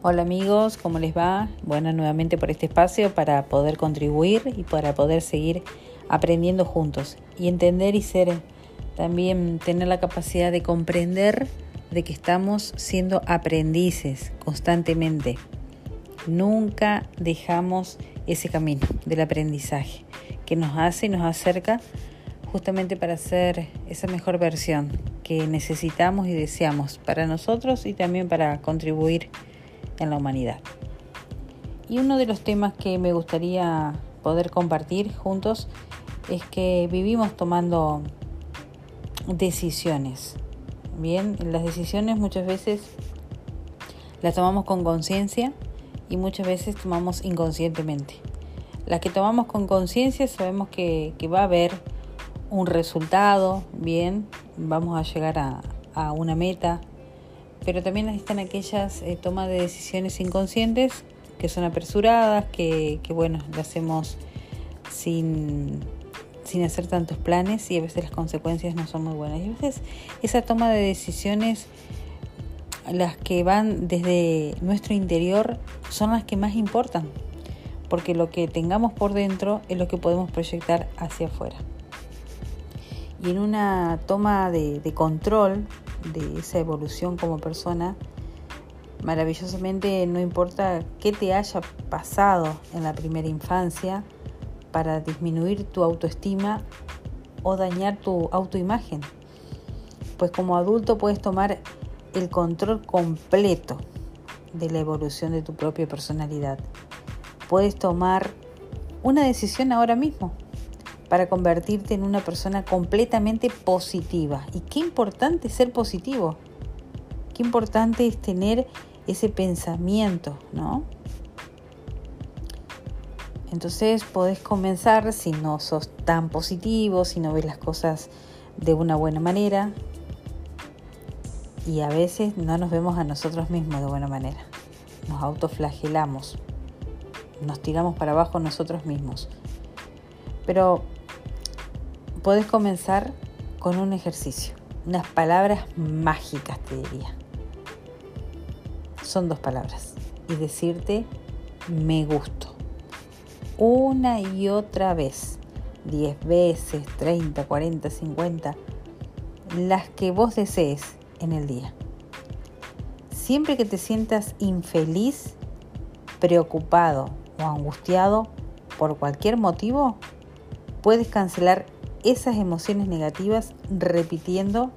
Hola amigos, ¿cómo les va? Bueno, nuevamente por este espacio para poder contribuir y para poder seguir aprendiendo juntos y entender y ser también tener la capacidad de comprender de que estamos siendo aprendices constantemente. Nunca dejamos ese camino del aprendizaje que nos hace y nos acerca justamente para ser esa mejor versión que necesitamos y deseamos para nosotros y también para contribuir en la humanidad. Y uno de los temas que me gustaría poder compartir juntos es que vivimos tomando decisiones. Bien, las decisiones muchas veces las tomamos con conciencia y muchas veces tomamos inconscientemente. Las que tomamos con conciencia sabemos que, va a haber un resultado, bien, vamos a llegar a, a una meta, pero también están aquellas eh, tomas de decisiones inconscientes que son apresuradas, que, que bueno, las hacemos sin, sin hacer tantos planes y a veces las consecuencias no son muy buenas. Y a veces esa toma de decisiones, las que van desde nuestro interior, son las que más importan, porque lo que tengamos por dentro es lo que podemos proyectar hacia afuera. Y en una toma de, de control de esa evolución como persona, maravillosamente no importa qué te haya pasado en la primera infancia para disminuir tu autoestima o dañar tu autoimagen. Pues como adulto puedes tomar el control completo de la evolución de tu propia personalidad. Puedes tomar una decisión ahora mismo para convertirte en una persona completamente positiva. Y qué importante ser positivo. Qué importante es tener ese pensamiento, ¿no? Entonces podés comenzar si no sos tan positivo, si no ves las cosas de una buena manera. Y a veces no nos vemos a nosotros mismos de buena manera. Nos autoflagelamos. Nos tiramos para abajo nosotros mismos. Pero Puedes comenzar con un ejercicio, unas palabras mágicas te diría. Son dos palabras. Y decirte me gusto. Una y otra vez. 10 veces, 30, 40, 50. Las que vos desees en el día. Siempre que te sientas infeliz, preocupado o angustiado por cualquier motivo, puedes cancelar esas emociones negativas repitiendo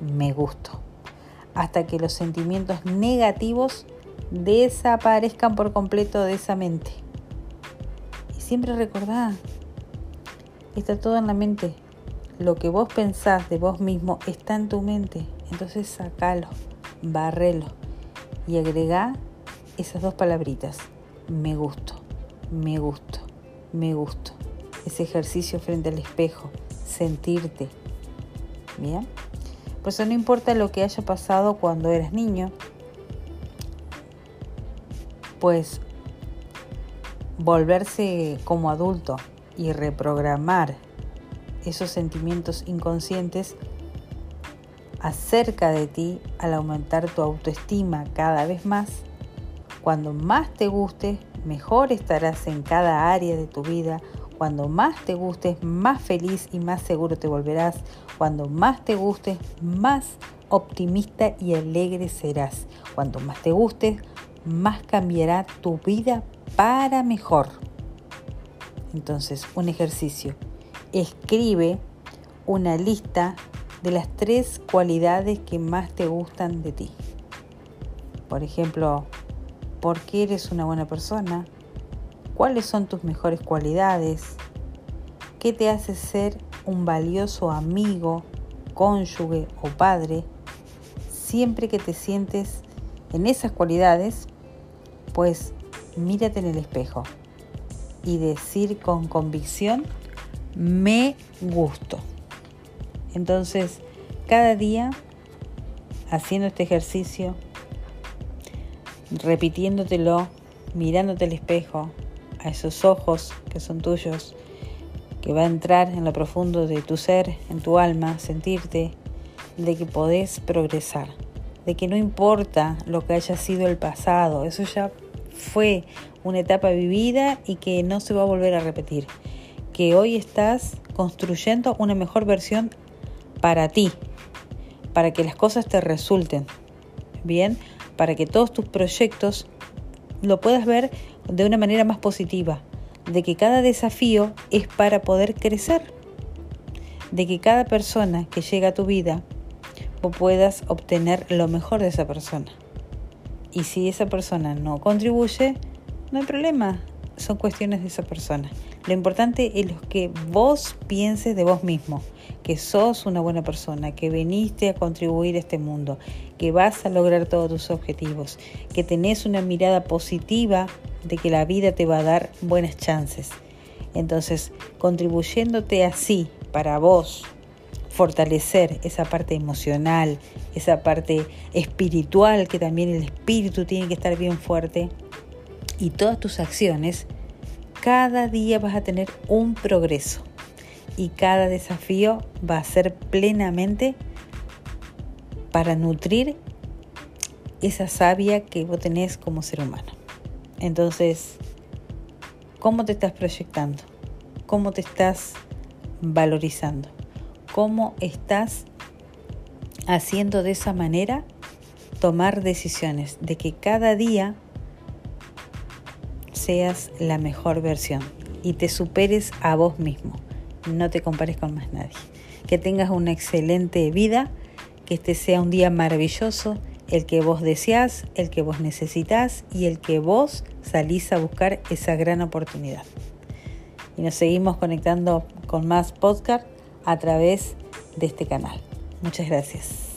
me gusto, hasta que los sentimientos negativos desaparezcan por completo de esa mente. Y siempre recordá, está todo en la mente. Lo que vos pensás de vos mismo está en tu mente. Entonces sacalo, barrelo y agregá esas dos palabritas. Me gusto, me gusto, me gusto ese ejercicio frente al espejo, sentirte. Bien. Por eso no importa lo que haya pasado cuando eras niño, pues volverse como adulto y reprogramar esos sentimientos inconscientes acerca de ti al aumentar tu autoestima cada vez más. Cuando más te guste, mejor estarás en cada área de tu vida, cuando más te gustes, más feliz y más seguro te volverás. Cuando más te gustes, más optimista y alegre serás. Cuanto más te gustes, más cambiará tu vida para mejor. Entonces, un ejercicio. Escribe una lista de las tres cualidades que más te gustan de ti. Por ejemplo, ¿por qué eres una buena persona? Cuáles son tus mejores cualidades, qué te hace ser un valioso amigo, cónyuge o padre. Siempre que te sientes en esas cualidades, pues mírate en el espejo y decir con convicción, me gusto. Entonces, cada día, haciendo este ejercicio, repitiéndotelo, mirándote al espejo, a esos ojos que son tuyos, que va a entrar en lo profundo de tu ser, en tu alma, sentirte de que podés progresar, de que no importa lo que haya sido el pasado, eso ya fue una etapa vivida y que no se va a volver a repetir. Que hoy estás construyendo una mejor versión para ti, para que las cosas te resulten bien, para que todos tus proyectos lo puedas ver de una manera más positiva, de que cada desafío es para poder crecer, de que cada persona que llega a tu vida puedas obtener lo mejor de esa persona. Y si esa persona no contribuye, no hay problema, son cuestiones de esa persona. Lo importante es que vos pienses de vos mismo, que sos una buena persona, que viniste a contribuir a este mundo, que vas a lograr todos tus objetivos, que tenés una mirada positiva de que la vida te va a dar buenas chances. Entonces, contribuyéndote así para vos, fortalecer esa parte emocional, esa parte espiritual, que también el espíritu tiene que estar bien fuerte, y todas tus acciones, cada día vas a tener un progreso y cada desafío va a ser plenamente para nutrir esa savia que vos tenés como ser humano. Entonces, ¿cómo te estás proyectando? ¿Cómo te estás valorizando? ¿Cómo estás haciendo de esa manera tomar decisiones de que cada día seas la mejor versión y te superes a vos mismo. No te compares con más nadie. Que tengas una excelente vida, que este sea un día maravilloso, el que vos deseás, el que vos necesitas y el que vos salís a buscar esa gran oportunidad. Y nos seguimos conectando con más podcast a través de este canal. Muchas gracias.